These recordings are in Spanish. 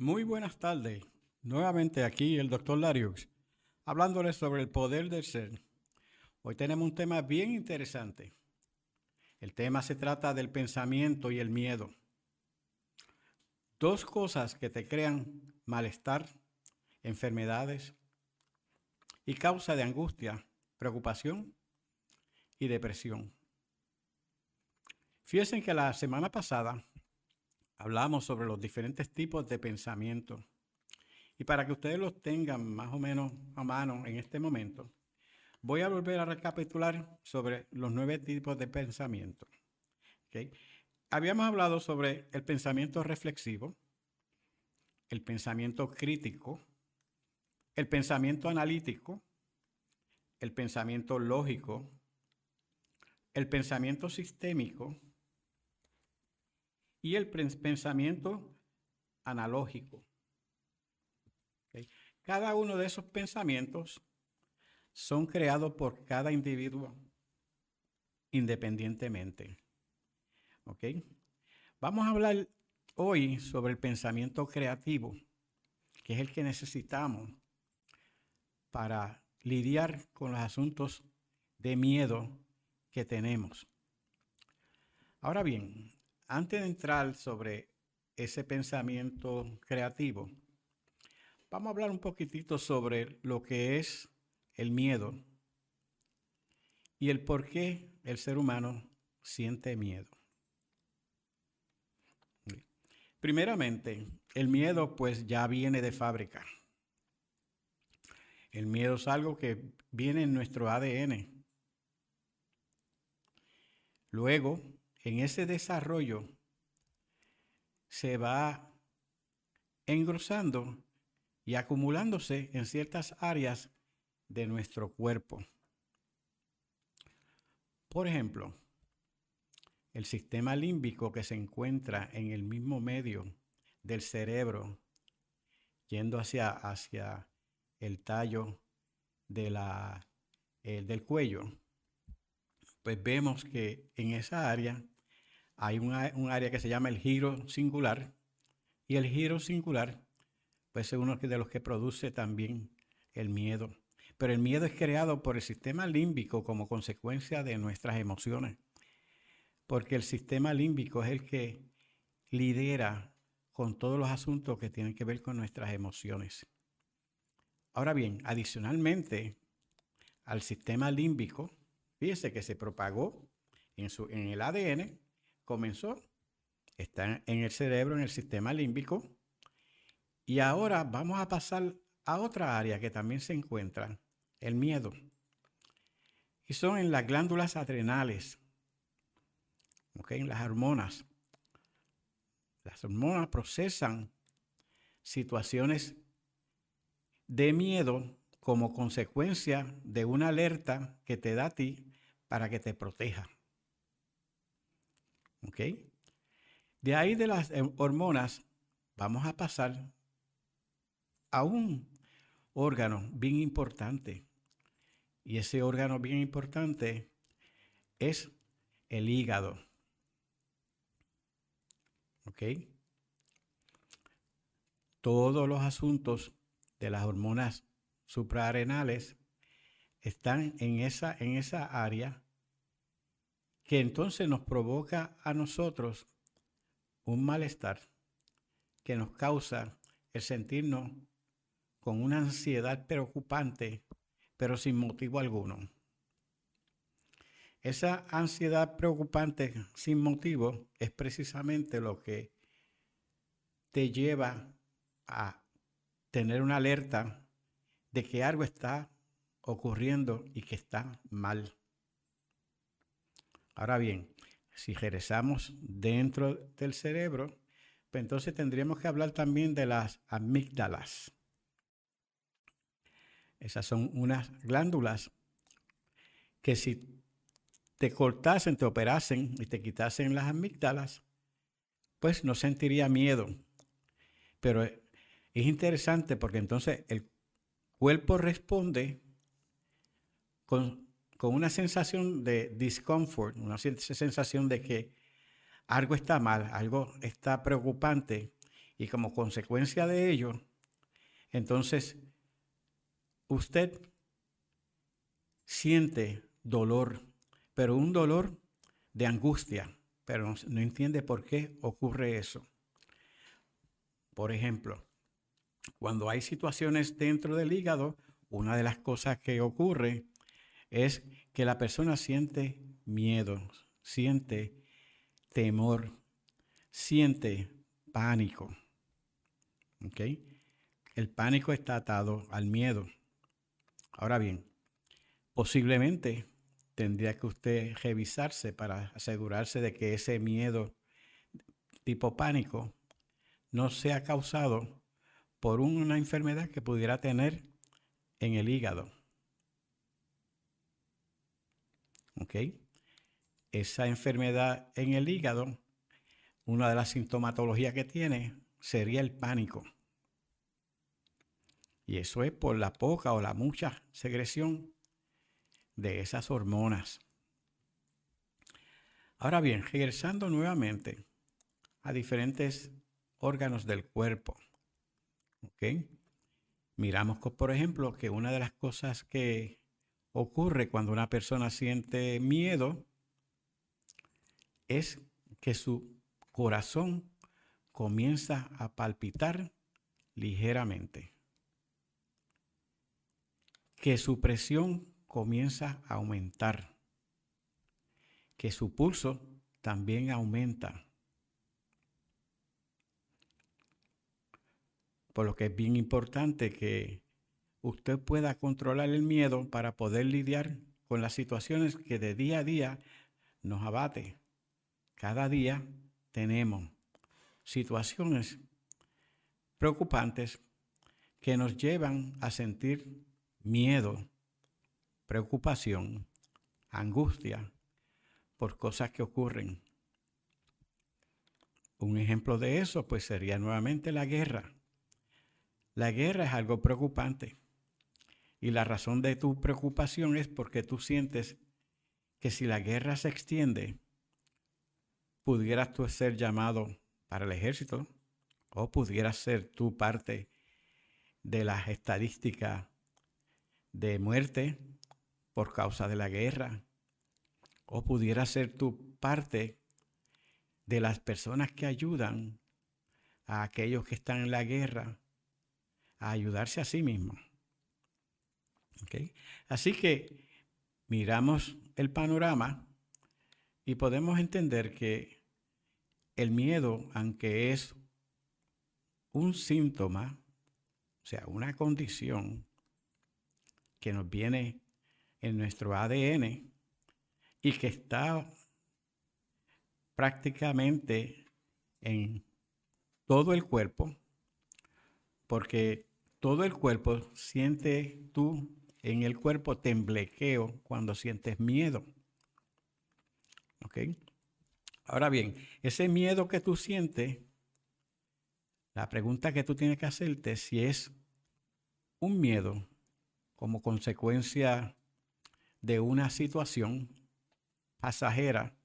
Muy buenas tardes. Nuevamente aquí el doctor Larios, hablándoles sobre el poder del ser. Hoy tenemos un tema bien interesante. El tema se trata del pensamiento y el miedo. Dos cosas que te crean malestar, enfermedades y causa de angustia, preocupación y depresión. Fíjense que la semana pasada hablamos sobre los diferentes tipos de pensamiento. Y para que ustedes los tengan más o menos a mano en este momento, voy a volver a recapitular sobre los nueve tipos de pensamiento. Habíamos hablado sobre el pensamiento reflexivo, el pensamiento crítico, el pensamiento analítico, el pensamiento lógico, el pensamiento sistémico, y el pensamiento analógico. Cada uno de esos pensamientos son creados por cada individuo independientemente. ¿Ok? Vamos a hablar hoy sobre el pensamiento creativo, que es el que necesitamos para lidiar con los asuntos de miedo que tenemos. Ahora bien, antes de entrar sobre ese pensamiento creativo, vamos a hablar un poquitito sobre lo que es el miedo y el por qué el ser humano siente miedo. Primeramente, el miedo pues ya viene de fábrica. El miedo es algo que viene en nuestro ADN. Luego, en ese desarrollo se va engrosando y acumulándose en ciertas áreas de nuestro cuerpo. Por ejemplo, el sistema límbico que se encuentra en el mismo medio del cerebro, yendo hacia, hacia el tallo eh, del cuello, pues vemos que en esa área hay un área que se llama el giro singular y el giro singular pues es uno de los que produce también el miedo. Pero el miedo es creado por el sistema límbico como consecuencia de nuestras emociones, porque el sistema límbico es el que lidera con todos los asuntos que tienen que ver con nuestras emociones. Ahora bien, adicionalmente al sistema límbico, Fíjese que se propagó en, su, en el ADN, comenzó, está en el cerebro, en el sistema límbico, y ahora vamos a pasar a otra área que también se encuentra, el miedo. Y son en las glándulas adrenales, en las hormonas. Las hormonas procesan situaciones de miedo como consecuencia de una alerta que te da a ti para que te proteja. ¿Ok? De ahí de las eh, hormonas vamos a pasar a un órgano bien importante. Y ese órgano bien importante es el hígado. ¿Ok? Todos los asuntos de las hormonas suprarrenales están en esa, en esa área que entonces nos provoca a nosotros un malestar que nos causa el sentirnos con una ansiedad preocupante, pero sin motivo alguno. Esa ansiedad preocupante sin motivo es precisamente lo que te lleva a tener una alerta de que algo está ocurriendo y que está mal. Ahora bien, si regresamos dentro del cerebro, pues entonces tendríamos que hablar también de las amígdalas. Esas son unas glándulas que si te cortasen, te operasen y te quitasen las amígdalas, pues no sentiría miedo. Pero es interesante porque entonces el cuerpo responde con, una sensación de discomfort, una sensación de que algo está mal, algo está preocupante, Y como consecuencia de ello, entonces usted siente dolor, pero un dolor de angustia, pero no, entiende por qué ocurre eso. Por ejemplo, cuando hay situaciones dentro del hígado, una de las cosas que ocurre es que la persona siente miedo, siente temor, siente pánico. El pánico está atado al miedo. Ahora bien, posiblemente tendría que usted revisarse para asegurarse de que ese miedo tipo pánico no sea causado por una enfermedad que pudiera tener en el hígado. ¿Ok? Esa enfermedad en el hígado, una de las sintomatologías que tiene sería el pánico. Y eso es por la poca o la mucha secreción de esas hormonas. Ahora bien, regresando nuevamente a diferentes órganos del cuerpo. Miramos, por ejemplo, que una de las cosas que ocurre cuando una persona siente miedo es que su corazón comienza a palpitar ligeramente que su presión comienza a aumentar, que su pulso también aumenta. Por lo que es bien importante que usted pueda controlar el miedo para poder lidiar con las situaciones que de día a día nos abate. Cada día tenemos situaciones preocupantes que nos llevan a sentir miedo, preocupación, angustia por cosas que ocurren. Un ejemplo de eso pues sería nuevamente la guerra. La guerra es algo preocupante y la razón de tu preocupación es porque tú sientes que si la guerra se extiende, pudieras tú ser llamado para el ejército o pudieras ser tú parte de las estadísticas de muerte por causa de la guerra, o pudiera ser tu parte de las personas que ayudan a aquellos que están en la guerra a ayudarse a sí mismos. Así que miramos el panorama y podemos entender que el miedo, aunque es un síntoma, o sea, una condición, que nos viene en nuestro ADN y que está prácticamente en todo el cuerpo, porque todo el cuerpo siente tú en el cuerpo temblequeo cuando sientes miedo. ¿Ok? Ahora bien, ese miedo que tú sientes, la pregunta que tú tienes que hacerte es si es un miedo como consecuencia de una situación pasajera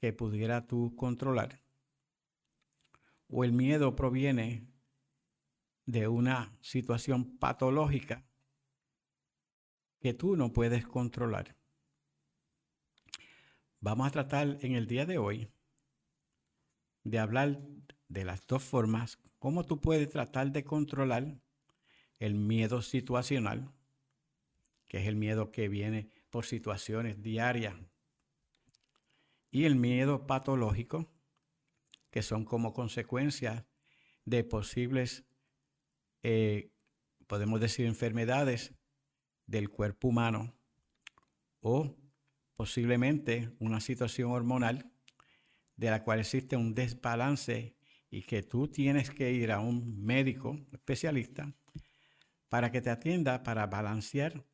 que pudiera tú controlar, o el miedo proviene de una situación patológica que tú no puedes controlar. Vamos a tratar en el día de hoy de hablar de las dos formas, cómo tú puedes tratar de controlar el miedo situacional que es el miedo que viene por situaciones diarias, y el miedo patológico, que son como consecuencia de posibles, eh, podemos decir, enfermedades del cuerpo humano o posiblemente una situación hormonal de la cual existe un desbalance y que tú tienes que ir a un médico especialista para que te atienda para balancear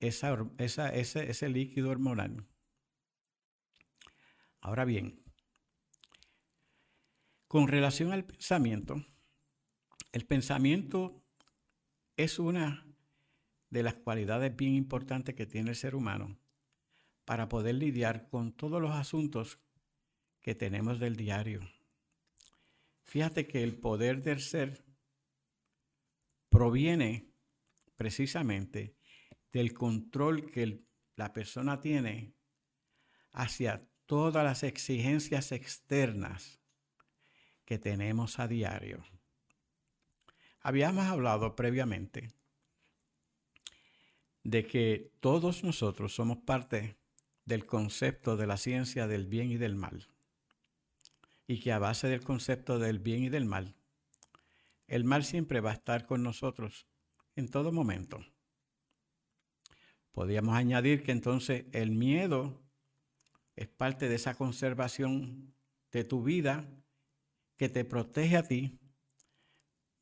ese, líquido hormonal. Ahora bien, con relación al pensamiento, el pensamiento es una de las cualidades bien importantes que tiene el ser humano para poder lidiar con todos los asuntos que tenemos del diario. Fíjate que el poder del ser proviene precisamente del control que la persona tiene hacia todas las exigencias externas que tenemos a diario. Habíamos hablado previamente de que todos nosotros somos parte del concepto de la ciencia del bien y del mal. Y que a base del concepto del bien y del mal, el mal siempre va a estar con nosotros en todo momento. Podríamos añadir que entonces el miedo es parte de esa conservación de tu vida que te protege a ti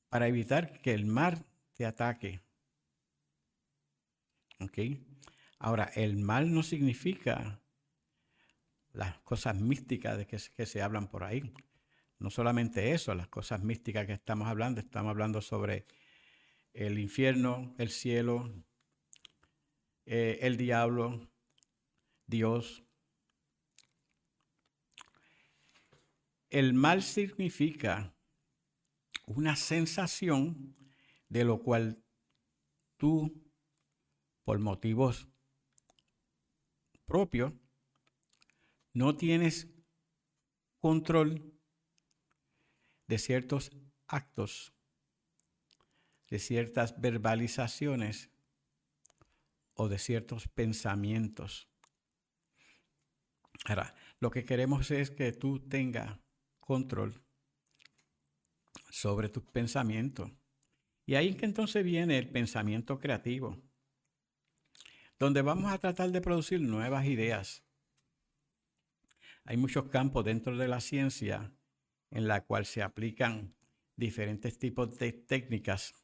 para evitar que el mal te ataque. Ahora, el mal no significa las cosas místicas de que, que se hablan por ahí. No solamente eso, las cosas místicas que estamos hablando, estamos hablando sobre el infierno, el cielo, eh, el diablo, Dios. El mal significa una sensación de lo cual tú, por motivos propios, no tienes control de ciertos actos, de ciertas verbalizaciones o de ciertos pensamientos. Ahora, lo que queremos es que tú tengas control sobre tus pensamientos. Y ahí que entonces viene el pensamiento creativo, donde vamos a tratar de producir nuevas ideas. Hay muchos campos dentro de la ciencia en la cual se aplican diferentes tipos de técnicas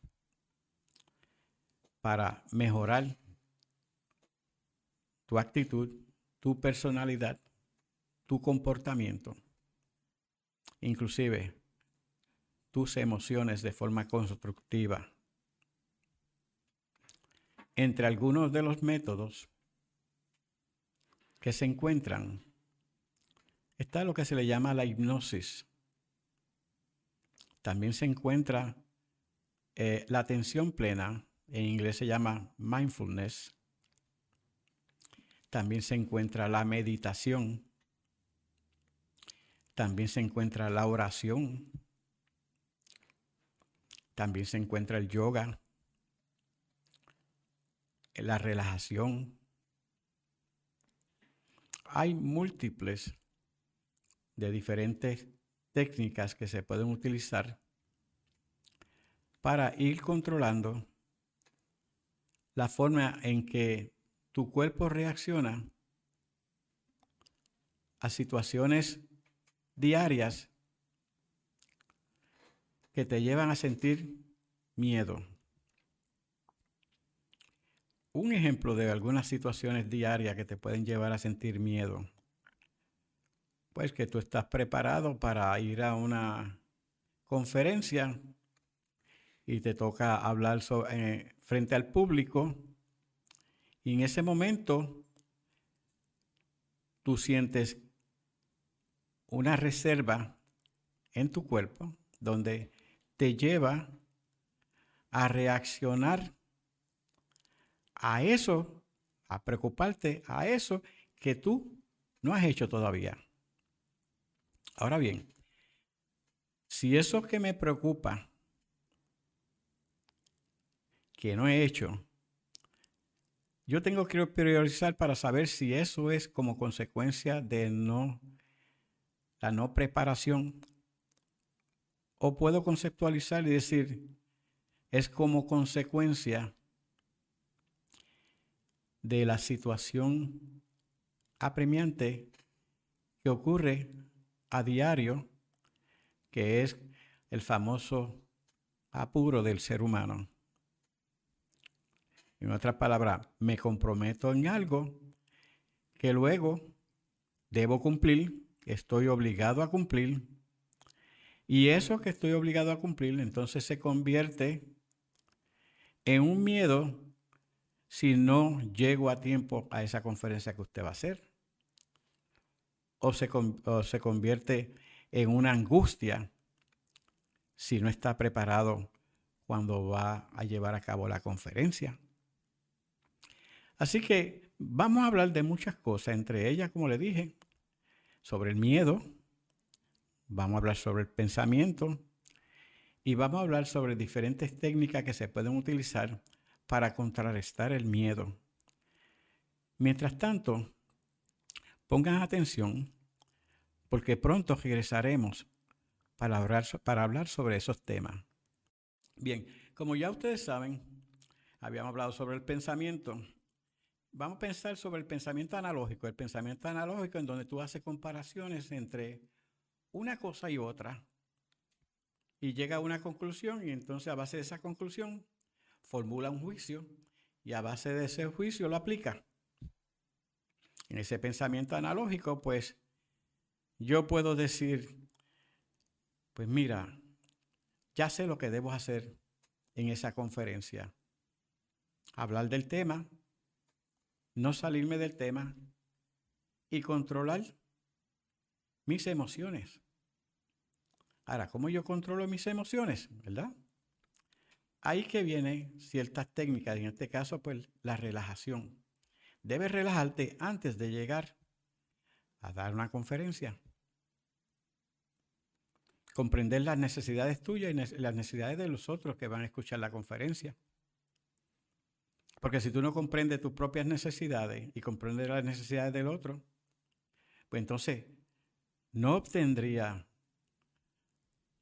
para mejorar tu actitud, tu personalidad, tu comportamiento, inclusive tus emociones de forma constructiva. Entre algunos de los métodos que se encuentran está lo que se le llama la hipnosis. También se encuentra eh, la atención plena, en inglés se llama mindfulness, también se encuentra la meditación. También se encuentra la oración. También se encuentra el yoga. La relajación. Hay múltiples de diferentes técnicas que se pueden utilizar para ir controlando la forma en que tu cuerpo reacciona a situaciones diarias que te llevan a sentir miedo. Un ejemplo de algunas situaciones diarias que te pueden llevar a sentir miedo. Pues que tú estás preparado para ir a una conferencia y te toca hablar eh, frente al público y en ese momento tú sientes una reserva en tu cuerpo donde te lleva a reaccionar a eso, a preocuparte a eso que tú no has hecho todavía. Ahora bien, si eso que me preocupa, que no he hecho, yo tengo que priorizar para saber si eso es como consecuencia de no la no preparación o puedo conceptualizar y decir es como consecuencia de la situación apremiante que ocurre a diario, que es el famoso apuro del ser humano. En otras palabras, me comprometo en algo que luego debo cumplir, estoy obligado a cumplir, y eso que estoy obligado a cumplir entonces se convierte en un miedo si no llego a tiempo a esa conferencia que usted va a hacer. O se, o se convierte en una angustia si no está preparado cuando va a llevar a cabo la conferencia. Así que vamos a hablar de muchas cosas, entre ellas, como le dije, sobre el miedo, vamos a hablar sobre el pensamiento y vamos a hablar sobre diferentes técnicas que se pueden utilizar para contrarrestar el miedo. Mientras tanto, pongan atención porque pronto regresaremos para hablar, para hablar sobre esos temas. Bien, como ya ustedes saben, habíamos hablado sobre el pensamiento. Vamos a pensar sobre el pensamiento analógico. El pensamiento analógico en donde tú haces comparaciones entre una cosa y otra y llega a una conclusión y entonces a base de esa conclusión formula un juicio y a base de ese juicio lo aplica. En ese pensamiento analógico, pues yo puedo decir, pues mira, ya sé lo que debo hacer en esa conferencia. Hablar del tema, no salirme del tema y controlar mis emociones. Ahora, ¿cómo yo controlo mis emociones? ¿Verdad? Ahí que vienen ciertas técnicas, en este caso, pues la relajación. Debes relajarte antes de llegar a dar una conferencia. Comprender las necesidades tuyas y las necesidades de los otros que van a escuchar la conferencia. Porque si tú no comprendes tus propias necesidades y comprendes las necesidades del otro, pues entonces no obtendría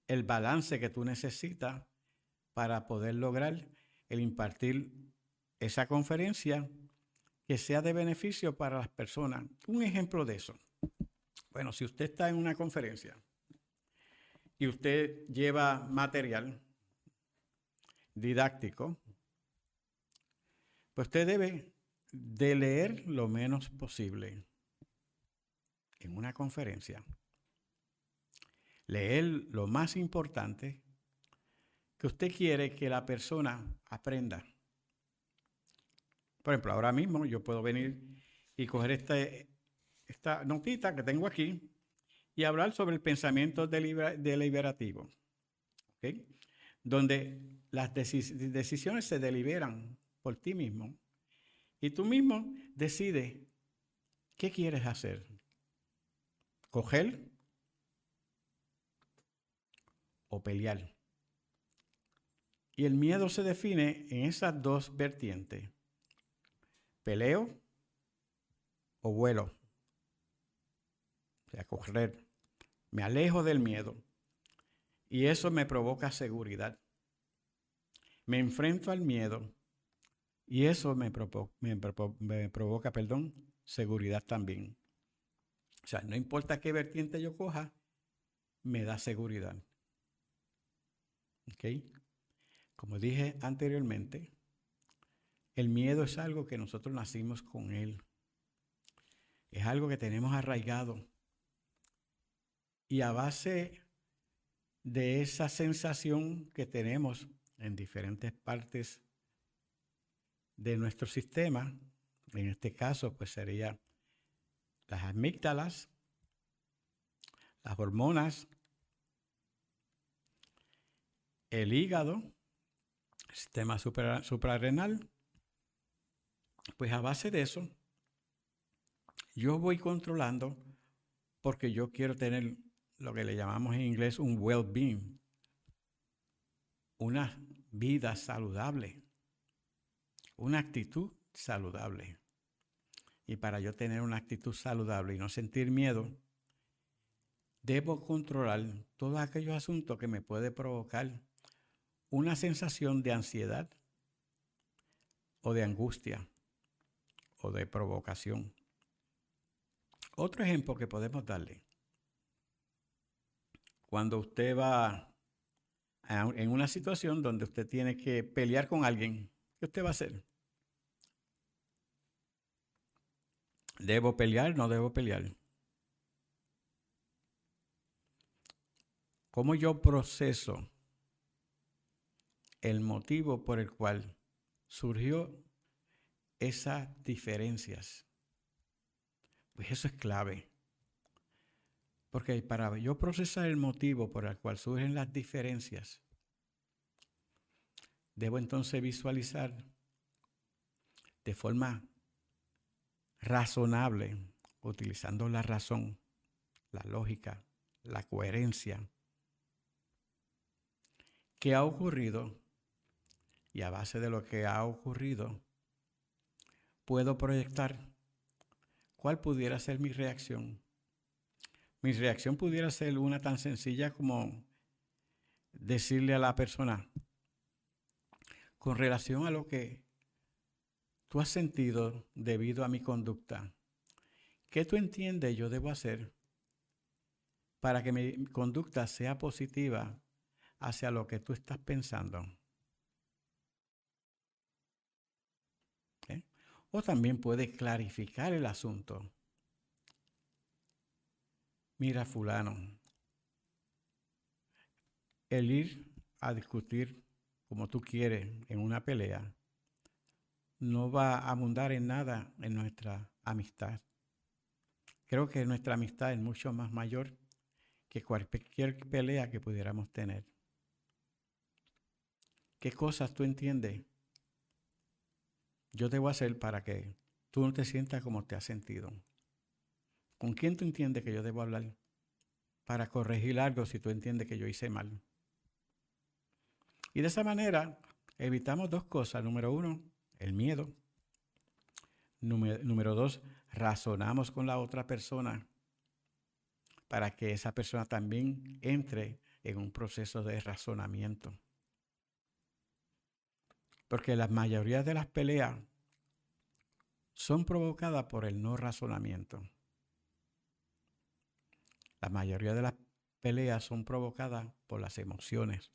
el balance que tú necesitas para poder lograr el impartir esa conferencia que sea de beneficio para las personas. Un ejemplo de eso. Bueno, si usted está en una conferencia y usted lleva material didáctico, pues usted debe de leer lo menos posible en una conferencia. Leer lo más importante que usted quiere que la persona aprenda. Por ejemplo, ahora mismo yo puedo venir y coger este, esta notita que tengo aquí y hablar sobre el pensamiento deliberativo, donde las decisiones se deliberan por ti mismo y tú mismo decides qué quieres hacer. Coger o pelear. Y el miedo se define en esas dos vertientes. Peleo o vuelo. O sea, correr. Me alejo del miedo. Y eso me provoca seguridad. Me enfrento al miedo. Y eso me, provoca, perdón, seguridad también. O sea, no importa qué vertiente yo coja, me da seguridad. ¿Ok? Como dije anteriormente, el miedo es algo que nosotros nacimos con él. Es algo que tenemos arraigado. Y a base de esa sensación que tenemos en diferentes partes de nuestro sistema, en este caso pues sería las amígdalas, las hormonas, el hígado, sistema suprarrenal, pues a base de eso, yo voy controlando porque yo quiero tener lo que le llamamos en inglés un well-being, una vida saludable, una actitud saludable. Y para yo tener una actitud saludable y no sentir miedo, debo controlar todos aquellos asuntos que me puede provocar una sensación de ansiedad o de angustia o de provocación. Otro ejemplo que podemos darle. Cuando usted va en una situación donde usted tiene que pelear con alguien, ¿qué usted va a hacer? ¿Debo pelear? ¿No debo pelear? ¿Cómo yo proceso el motivo por el cual surgió esas diferencias. Pues eso es clave. Porque para yo procesar el motivo por el cual surgen las diferencias, debo entonces visualizar de forma razonable, utilizando la razón, la lógica, la coherencia, qué ha ocurrido y a base de lo que ha ocurrido, puedo proyectar cuál pudiera ser mi reacción. Mi reacción pudiera ser una tan sencilla como decirle a la persona, con relación a lo que tú has sentido debido a mi conducta, ¿qué tú entiendes yo debo hacer para que mi conducta sea positiva hacia lo que tú estás pensando? ¿Eh? También puedes clarificar el asunto. Mira, fulano, el ir a discutir como tú quieres en una pelea no va a abundar en nada en nuestra amistad. Creo que nuestra amistad es mucho más mayor que cualquier pelea que pudiéramos tener. ¿Qué cosas tú entiendes? Yo debo hacer para que tú no te sientas como te has sentido. ¿Con quién tú entiendes que yo debo hablar para corregir algo si tú entiendes que yo hice mal? Y de esa manera evitamos dos cosas. Número uno, el miedo. Número, dos, razonamos con la otra persona para que esa persona también entre en un proceso de razonamiento. Porque la mayoría de las peleas son provocadas por el no razonamiento. La mayoría de las peleas son provocadas por las emociones.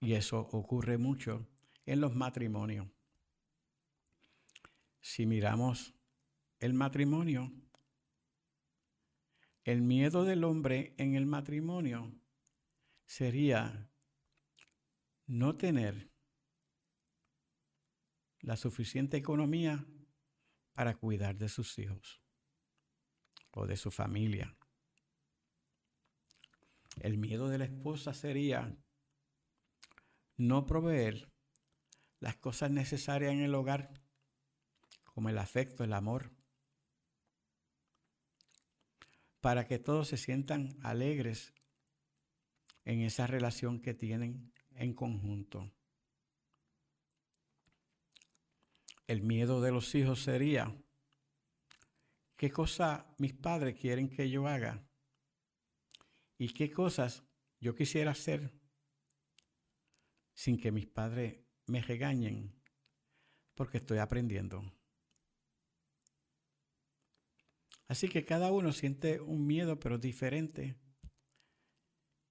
Y eso ocurre mucho en los matrimonios. Si miramos el matrimonio, el miedo del hombre en el matrimonio sería no tener la suficiente economía para cuidar de sus hijos o de su familia. El miedo de la esposa sería no proveer las cosas necesarias en el hogar, como el afecto, el amor, para que todos se sientan alegres en esa relación que tienen en conjunto. El miedo de los hijos sería, ¿qué cosa mis padres quieren que yo haga? ¿Y qué cosas yo quisiera hacer sin que mis padres me regañen porque estoy aprendiendo. Así que cada uno siente un miedo, pero diferente.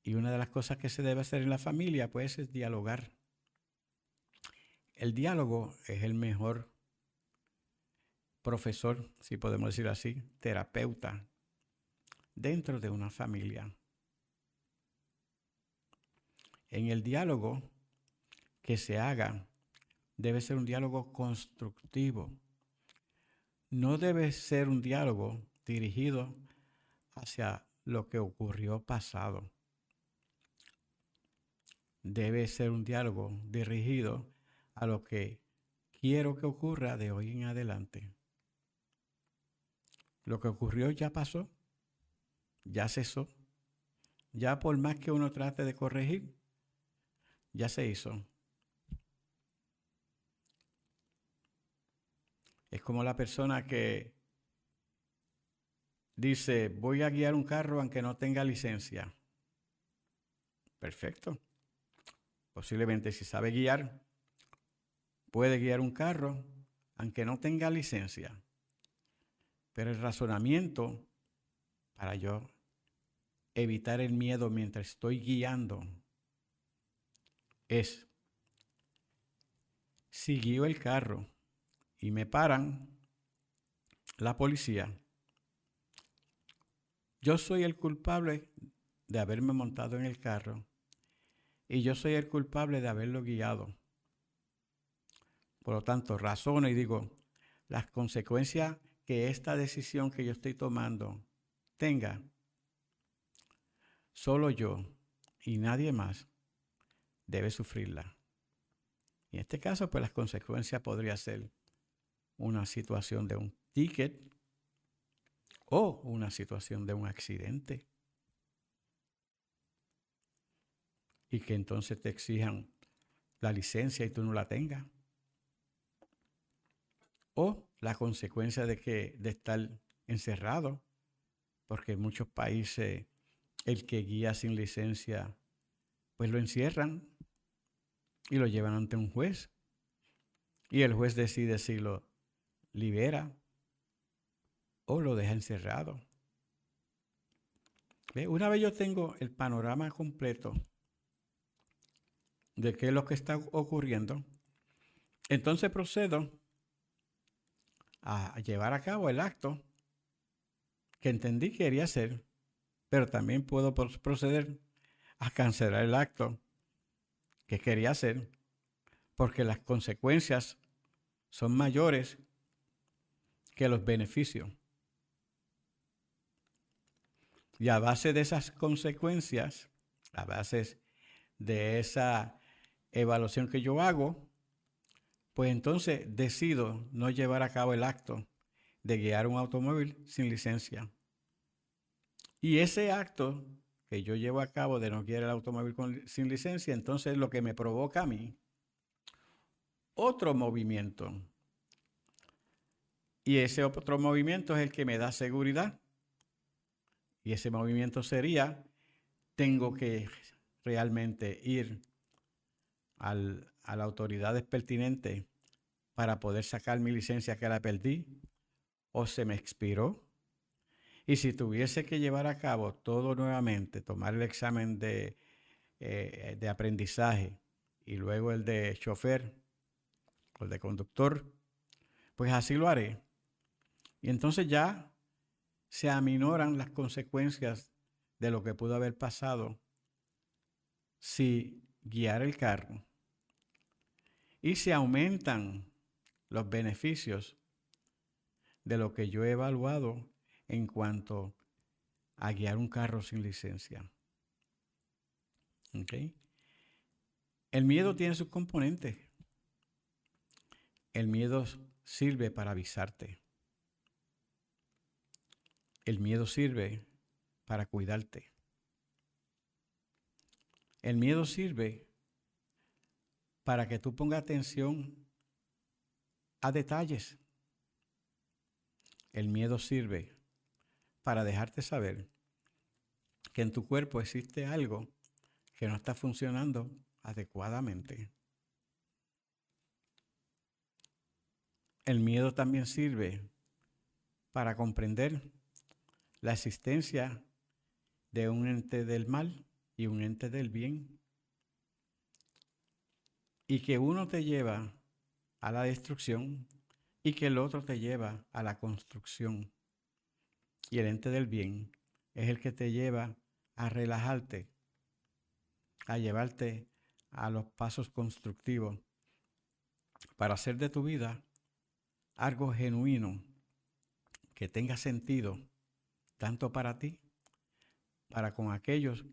Y una de las cosas que se debe hacer en la familia, pues, es dialogar. El diálogo es el mejor profesor, si podemos decir así, terapeuta, dentro de una familia. En el diálogo que se haga debe ser un diálogo constructivo. No debe ser un diálogo dirigido hacia lo que ocurrió pasado. Debe ser un diálogo dirigido a lo que quiero que ocurra de hoy en adelante. Lo que ocurrió ya pasó, ya cesó. Ya por más que uno trate de corregir, ya se hizo. Es como la persona que dice, voy a guiar un carro aunque no tenga licencia. Perfecto. Posiblemente si sabe guiar, puede guiar un carro aunque no tenga licencia. Pero el razonamiento para yo evitar el miedo mientras estoy guiando es, si guío el carro y me paran la policía, yo soy el culpable de haberme montado en el carro y yo soy el culpable de haberlo guiado. Por lo tanto, razono y digo, las consecuencias que esta decisión que yo estoy tomando tenga, solo yo y nadie más debe sufrirla. Y en este caso, pues las consecuencias podría ser una situación de un ticket o una situación de un accidente. Y que entonces te exijan la licencia y tú no la tengas. O la consecuencia de que de estar encerrado, porque en muchos países el que guía sin licencia, pues lo encierran y lo llevan ante un juez. Y el juez decide si lo libera o lo deja encerrado. Una vez yo tengo el panorama completo de qué es lo que está ocurriendo, entonces procedo a llevar a cabo el acto que entendí que quería hacer, pero también puedo proceder a cancelar el acto que quería hacer, porque las consecuencias son mayores que los beneficios. Y a base de esas consecuencias, a base de esa evaluación que yo hago, pues entonces decido no llevar a cabo el acto de guiar un automóvil sin licencia. Y ese acto que yo llevo a cabo de no guiar el automóvil sin licencia, entonces lo que me provoca a mí, otro movimiento. Y ese otro movimiento es el que me da seguridad. Y ese movimiento sería, tengo que realmente ir al, a las autoridades pertinentes para poder sacar mi licencia que la perdí o se me expiró. Y si tuviese que llevar a cabo todo nuevamente, tomar el examen de, eh, de aprendizaje y luego el de chofer o el de conductor, pues así lo haré. Y entonces ya se aminoran las consecuencias de lo que pudo haber pasado si guiar el carro y se aumentan los beneficios de lo que yo he evaluado en cuanto a guiar un carro sin licencia. El miedo tiene sus componentes. El miedo sirve para avisarte. El miedo sirve para cuidarte. El miedo sirve para que tú pongas atención a detalles. El miedo sirve para dejarte saber que en tu cuerpo existe algo que no está funcionando adecuadamente. El miedo también sirve para comprender la existencia de un ente del mal y un ente del bien. Y que uno te lleva a la destrucción y que el otro te lleva a la construcción. Y el ente del bien es el que te lleva a relajarte, a llevarte a los pasos constructivos para hacer de tu vida algo genuino que tenga sentido tanto para ti, para con aquellos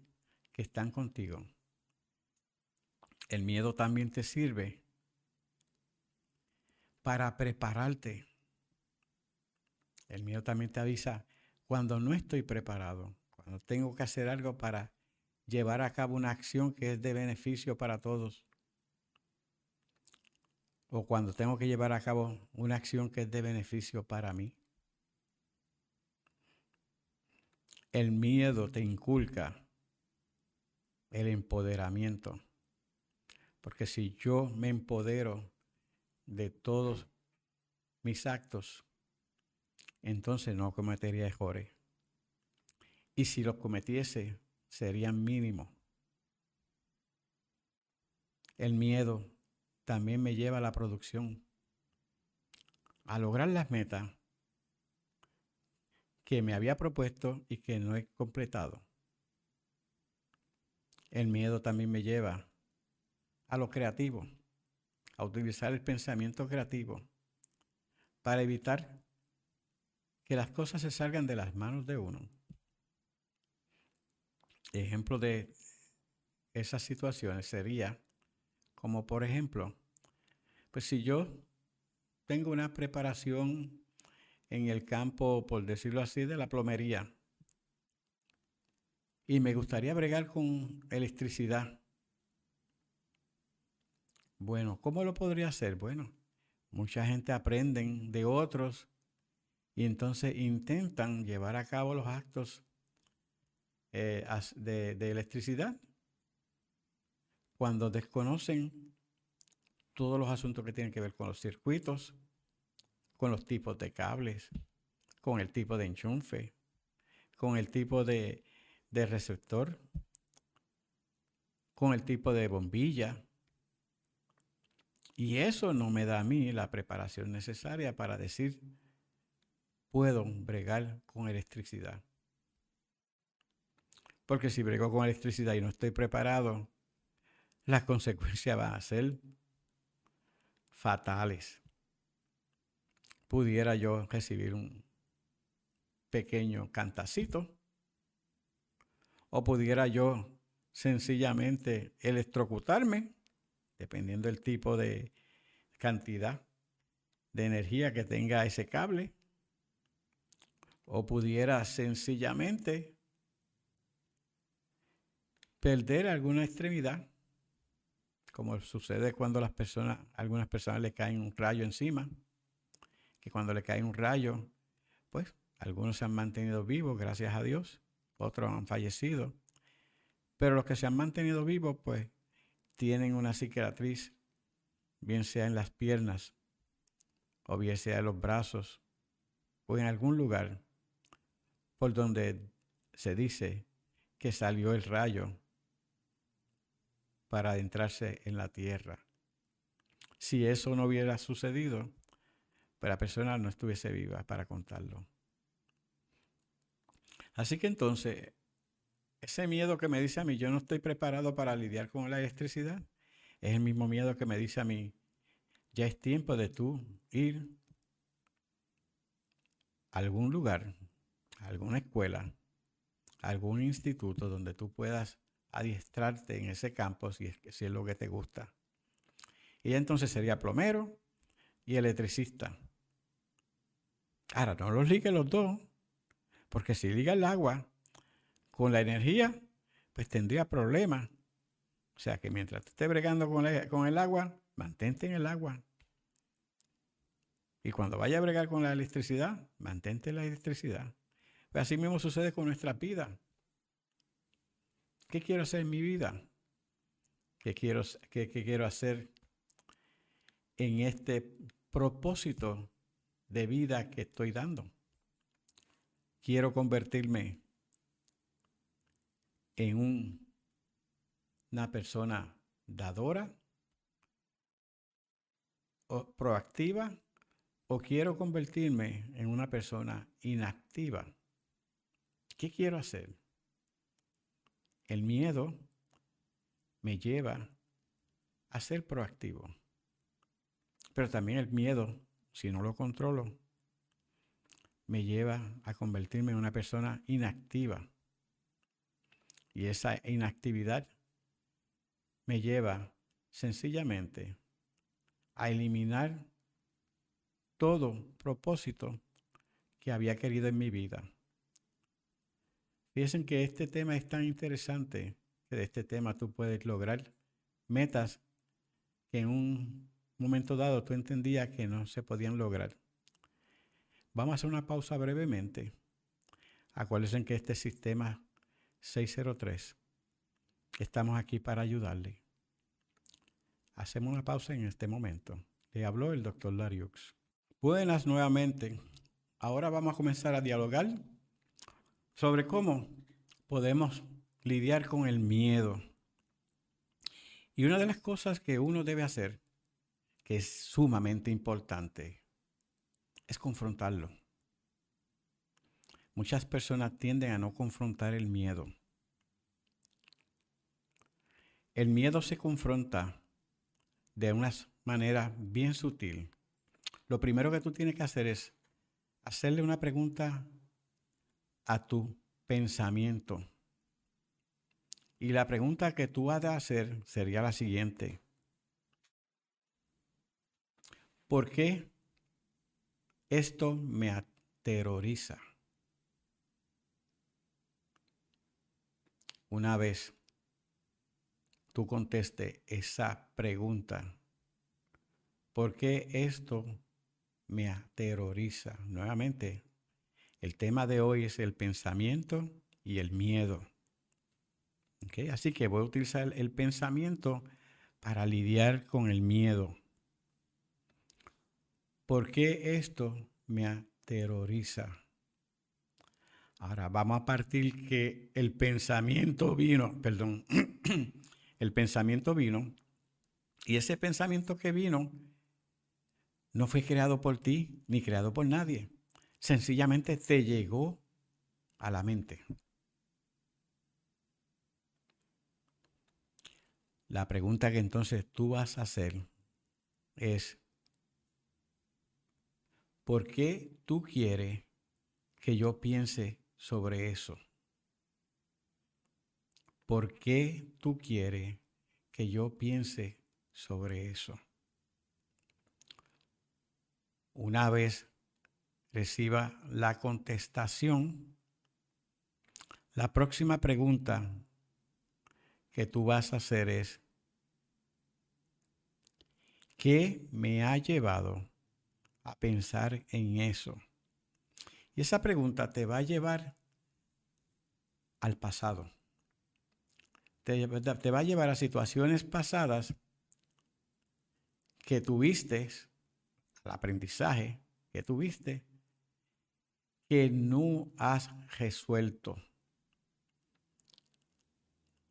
que están contigo. El miedo también te sirve para prepararte. El miedo también te avisa cuando no estoy preparado, cuando tengo que hacer algo para llevar a cabo una acción que es de beneficio para todos. O cuando tengo que llevar a cabo una acción que es de beneficio para mí. El miedo te inculca el empoderamiento. Porque si yo me empodero de todos mis actos, entonces no cometería errores. Y si los cometiese, serían mínimos. El miedo también me lleva a la producción, a lograr las metas que me había propuesto y que no he completado. El miedo también me lleva a lo creativo, a utilizar el pensamiento creativo para evitar que las cosas se salgan de las manos de uno. ejemplo de esas situaciones sería como por ejemplo, pues si yo tengo una preparación en el campo, por decirlo así, de la plomería, y me gustaría bregar con electricidad. Bueno, ¿cómo lo podría hacer? Bueno, mucha gente aprenden de otros y entonces intentan llevar a cabo los actos eh, de, electricidad cuando desconocen todos los asuntos que tienen que ver con los circuitos, con los tipos de cables, con el tipo de enchufe, con el tipo de receptor, con el tipo de bombilla. Y eso no me da a mí la preparación necesaria para decir, puedo bregar con electricidad. Porque si brego con electricidad y no estoy preparado, las consecuencias van a ser fatales. Pudiera yo recibir un pequeño cantacito o pudiera yo sencillamente electrocutarme, dependiendo del tipo de cantidad de energía que tenga ese cable, o pudiera sencillamente perder alguna extremidad como sucede cuando algunas personas le caen un rayo encima, que cuando le cae un rayo, pues algunos se han mantenido vivos, gracias a Dios, otros han fallecido, pero los que se han mantenido vivos, pues tienen una cicatriz, bien sea en las piernas, o bien sea en los brazos, o en algún lugar por donde se dice que salió el rayo para adentrarse en la tierra. Si eso no hubiera sucedido, la persona no estuviese viva para contarlo. Así que entonces, ese miedo que me dice a mí, yo no estoy preparado para lidiar con la electricidad, es el mismo miedo que me dice a mí, ya es tiempo de tú ir a algún lugar, a alguna escuela, a algún instituto donde tú puedas adiestrarte en ese campo si es, lo que te gusta. Y entonces sería plomero y electricista. Ahora, no los ligue los dos, porque si liga el agua con la energía, pues tendría problemas. O sea que mientras esté bregando con, con el agua, mantente en el agua. Y cuando vaya a bregar con la electricidad, mantente la electricidad. Pues así mismo sucede con nuestra vida. ¿Qué quiero hacer en mi vida? ¿Qué quiero, qué, quiero hacer en este propósito de vida que estoy dando? Quiero convertirme en una persona dadora o proactiva o quiero convertirme en una persona inactiva. ¿Qué quiero hacer? El miedo me lleva a ser proactivo. Pero también el miedo, si no lo controlo, me lleva a convertirme en una persona inactiva. Y esa inactividad me lleva sencillamente a eliminar todo propósito que había querido en mi vida. Fíjense que este tema es tan interesante que de este tema tú puedes lograr metas que en un momento dado tú entendías que no se podían lograr. Vamos a hacer una pausa brevemente. Acuérdense que este sistema 603, estamos aquí para ayudarle. Hacemos una pausa en este momento. Le habló el doctor Lariux. Buenas nuevamente. Ahora vamos a comenzar a dialogar sobre cómo podemos lidiar con el miedo. Y una de las cosas que uno debe hacer, que es sumamente importante, es confrontarlo. Muchas personas tienden a no confrontar el miedo. El miedo se confronta de una manera bien sutil. Lo primero que tú tienes que hacer es hacerle una pregunta a tu pensamiento. Y la pregunta que tú has de hacer sería la siguiente. ¿Por qué esto me aterroriza? Una vez tú conteste esa pregunta, ¿por qué esto me aterroriza? Nuevamente, el tema de hoy es el pensamiento y el miedo. Así que voy a utilizar el pensamiento para lidiar con el miedo. ¿Por qué esto me aterroriza? Ahora vamos a partir que el pensamiento vino, perdón, el pensamiento vino y ese pensamiento que vino no fue creado por ti ni creado por nadie. Sencillamente te llegó a la mente. La pregunta que entonces tú vas a hacer es, ¿por qué tú quieres que yo piense sobre eso? ¿Por qué tú quieres que yo piense sobre eso? Una vez reciba la contestación, la próxima pregunta que tú vas a hacer es, ¿qué me ha llevado a pensar en eso? Y esa pregunta te va a llevar al pasado. Te, va a llevar a situaciones pasadas que tuviste, al aprendizaje que tuviste, que no has resuelto.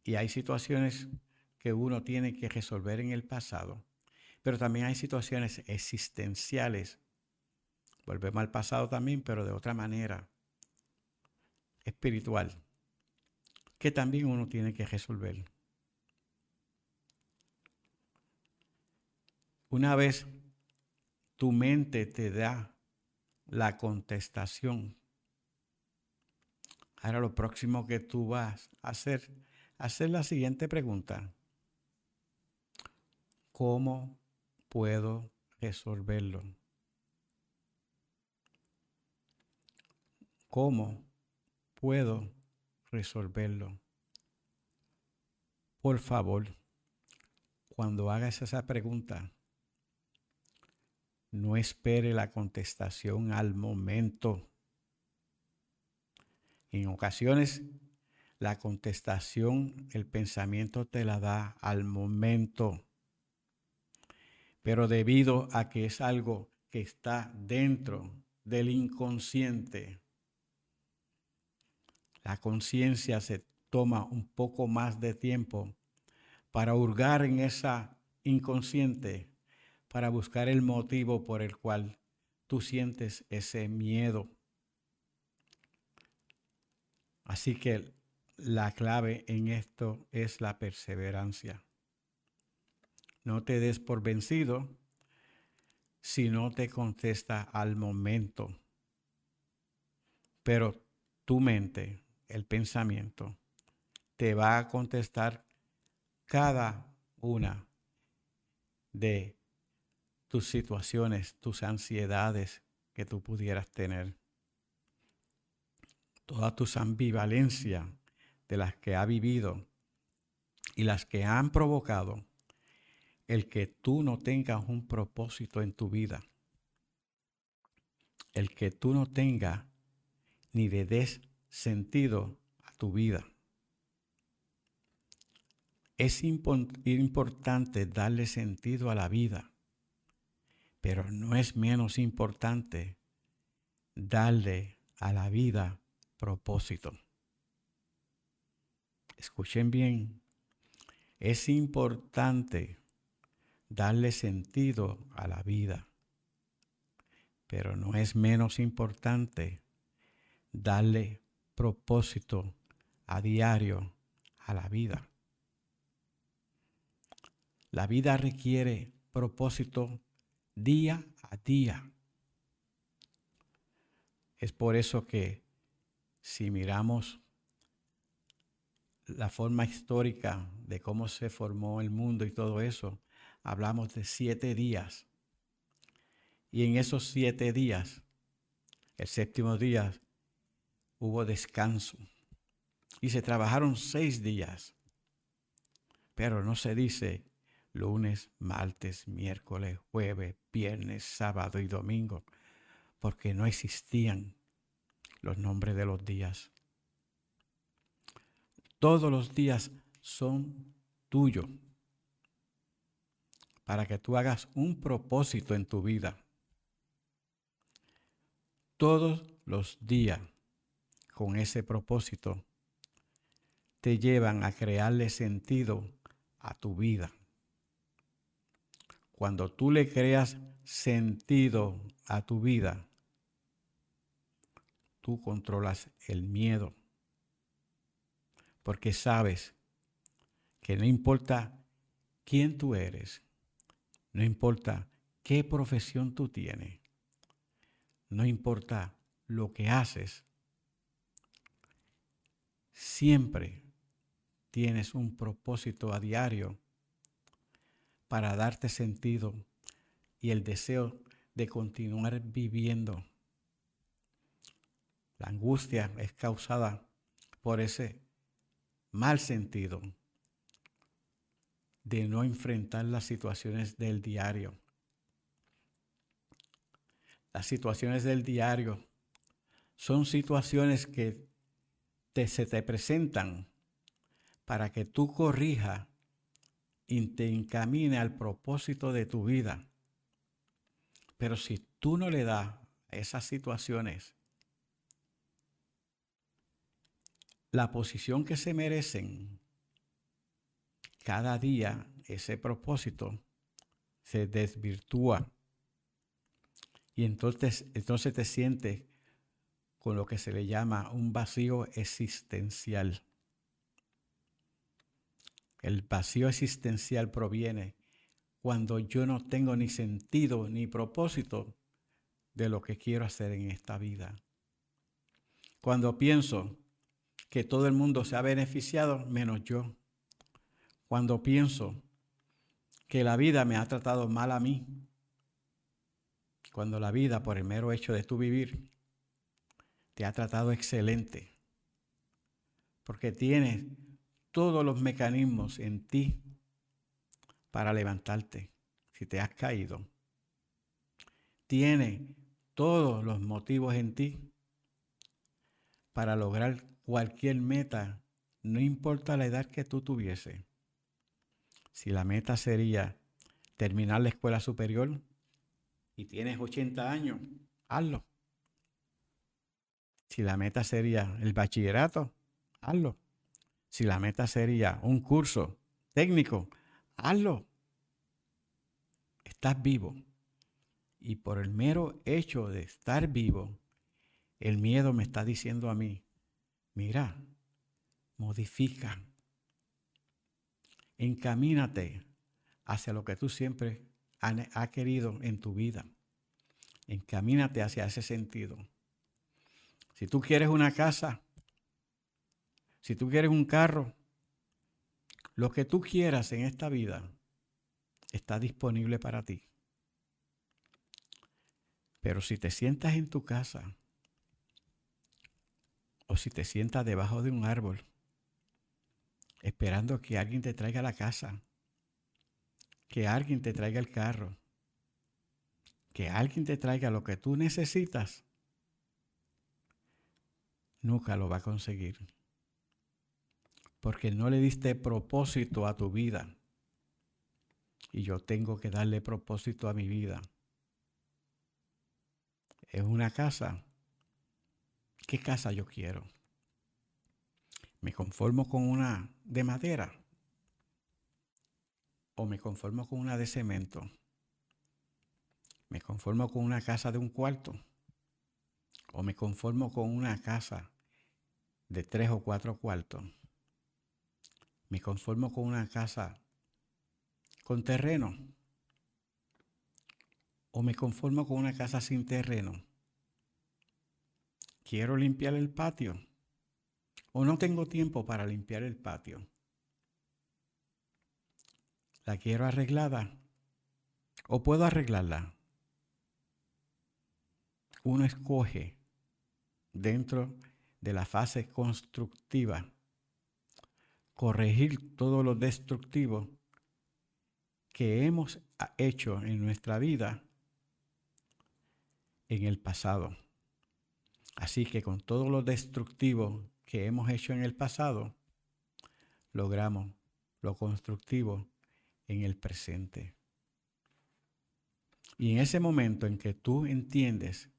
Y hay situaciones que uno tiene que resolver en el pasado, pero también hay situaciones existenciales. Volvemos al pasado también, pero de otra manera, espiritual, que también uno tiene que resolver. Una vez tu mente te da la contestación, ahora lo próximo que tú vas a hacer hacer la siguiente pregunta. ¿Cómo puedo resolverlo? ¿Cómo puedo resolverlo? Por favor, cuando hagas esa pregunta, no espere la contestación al momento. En ocasiones la contestación, el pensamiento te la da al momento. Pero debido a que es algo que está dentro del inconsciente, la conciencia se toma un poco más de tiempo para hurgar en esa inconsciente, para buscar el motivo por el cual tú sientes ese miedo. Así que la clave en esto es la perseverancia. No te des por vencido si no te contesta al momento. Pero tu mente, el pensamiento, te va a contestar cada una de tus situaciones, tus ansiedades que tú pudieras tener. Todas tus ambivalencias de las que ha vivido y las que han provocado el que tú no tengas un propósito en tu vida, el que tú no tengas ni le des sentido a tu vida. Es importante darle sentido a la vida, pero no es menos importante darle a la vida propósito escuchen bien, es importante darle sentido a la vida, pero no es menos importante darle propósito a diario a la vida. La vida requiere propósito día a día. Es por eso que si miramos la forma histórica de cómo se formó el mundo y todo eso, hablamos de siete días. Y en esos siete días, el séptimo día, hubo descanso. Y se trabajaron seis días. Pero no se dice lunes, martes, miércoles, jueves, viernes, sábado y domingo, porque no existían los nombres de los días. Todos los días son tuyos para que tú hagas un propósito en tu vida. Todos los días con ese propósito te llevan a crearle sentido a tu vida. Cuando tú le creas sentido a tu vida, tú controlas el miedo. Porque sabes que no importa quién tú eres, no importa qué profesión tú tienes, no importa lo que haces, siempre tienes un propósito a diario para darte sentido y el deseo de continuar viviendo. La angustia es causada por ese mal sentido de no enfrentar las situaciones del diario. Las situaciones del diario son situaciones que se te presentan para que tú corrijas y te encamine al propósito de tu vida. Pero si tú no le das esas situaciones la posición que se merecen, cada día ese propósito se desvirtúa. Y entonces, entonces te sientes con lo que se le llama un vacío existencial. El vacío existencial proviene cuando yo no tengo ni sentido ni propósito de lo que quiero hacer en esta vida. Cuando pienso que todo el mundo se ha beneficiado menos yo. Cuando pienso que la vida me ha tratado mal a mí, cuando la vida, por el mero hecho de tu vivir, te ha tratado excelente, porque tienes todos los mecanismos en ti para levantarte si te has caído. Tiene todos los motivos en ti para lograr cualquier meta, no importa la edad que tú tuviese. Si la meta sería terminar la escuela superior y tienes 80 años, hazlo. Si la meta sería el bachillerato, hazlo. Si la meta sería un curso técnico, hazlo. Estás vivo. Y por el mero hecho de estar vivo, el miedo me está diciendo a mí, mira, modifica, encamínate hacia lo que tú siempre has querido en tu vida. Encamínate hacia ese sentido. Si tú quieres una casa, si tú quieres un carro, lo que tú quieras en esta vida está disponible para ti. Pero si te sientas en tu casa o si te sientas debajo de un árbol esperando que alguien te traiga la casa, que alguien te traiga el carro, que alguien te traiga lo que tú necesitas, nunca lo va a conseguir. Porque no le diste propósito a tu vida. Y yo tengo que darle propósito a mi vida. Es una casa ¿Qué casa yo quiero? ¿Me conformo con una de madera? ¿O me conformo con una de cemento? ¿Me conformo con una casa de un cuarto? ¿O me conformo con una casa de tres o cuatro cuartos? ¿Me conformo con una casa con terreno? ¿O me conformo con una casa sin terreno? quiero limpiar el patio O no tengo tiempo para limpiar el patio. La quiero arreglada. O puedo arreglarla. Uno escoge dentro de la fase constructiva corregir todo lo destructivo que hemos hecho en nuestra vida en el pasado. Así que con todo lo destructivo que hemos hecho en el pasado, logramos lo constructivo en el presente. Y en ese momento en que tú entiendes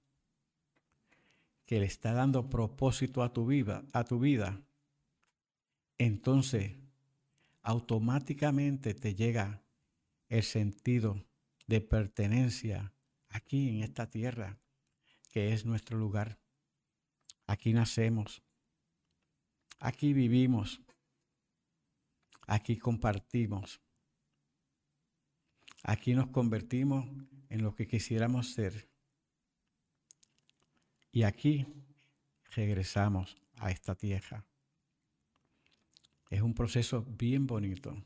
que le está dando propósito a tu vida, a tu vida, entonces automáticamente te llega el sentido de pertenencia aquí en esta tierra, que es nuestro lugar. Aquí nacemos, aquí vivimos, aquí compartimos, aquí nos convertimos en lo que quisiéramos ser. Y aquí regresamos a esta tierra. Es un proceso bien bonito.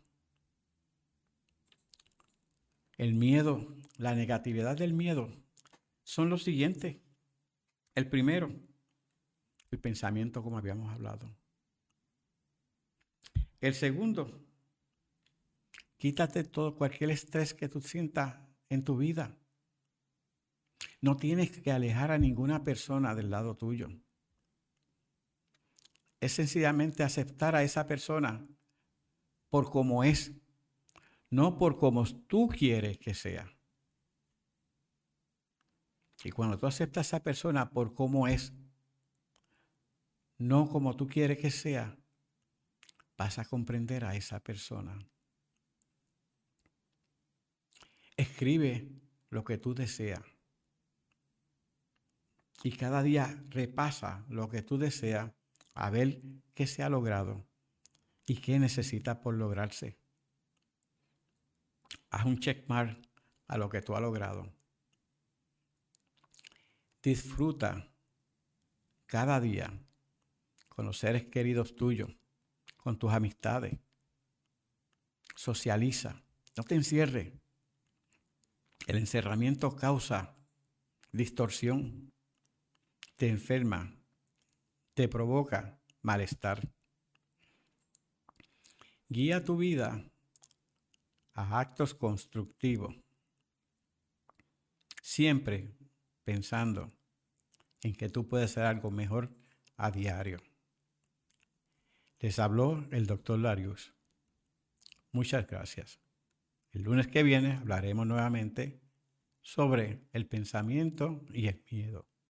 El miedo, la negatividad del miedo son los siguientes. El primero, el pensamiento como habíamos hablado. El segundo, quítate todo cualquier estrés que tú sientas en tu vida. No tienes que alejar a ninguna persona del lado tuyo es sencillamente aceptar a esa persona por como es, no por como tú quieres que sea. Y cuando tú aceptas a esa persona por como es, no como tú quieres que sea, vas a comprender a esa persona. Escribe lo que tú deseas. Y cada día repasa lo que tú deseas a ver qué se ha logrado y qué necesita por lograrse. Haz un checkmark a lo que tú has logrado. Disfruta cada día con los seres queridos tuyos, con tus amistades. Socializa, no te encierres. El encerramiento causa distorsión, te enferma, te provoca malestar. Guía tu vida a actos constructivos, siempre pensando en que tú puedes hacer algo mejor a diario. Les habló el doctor Larius. Muchas gracias. El lunes que viene hablaremos nuevamente sobre el pensamiento y el miedo.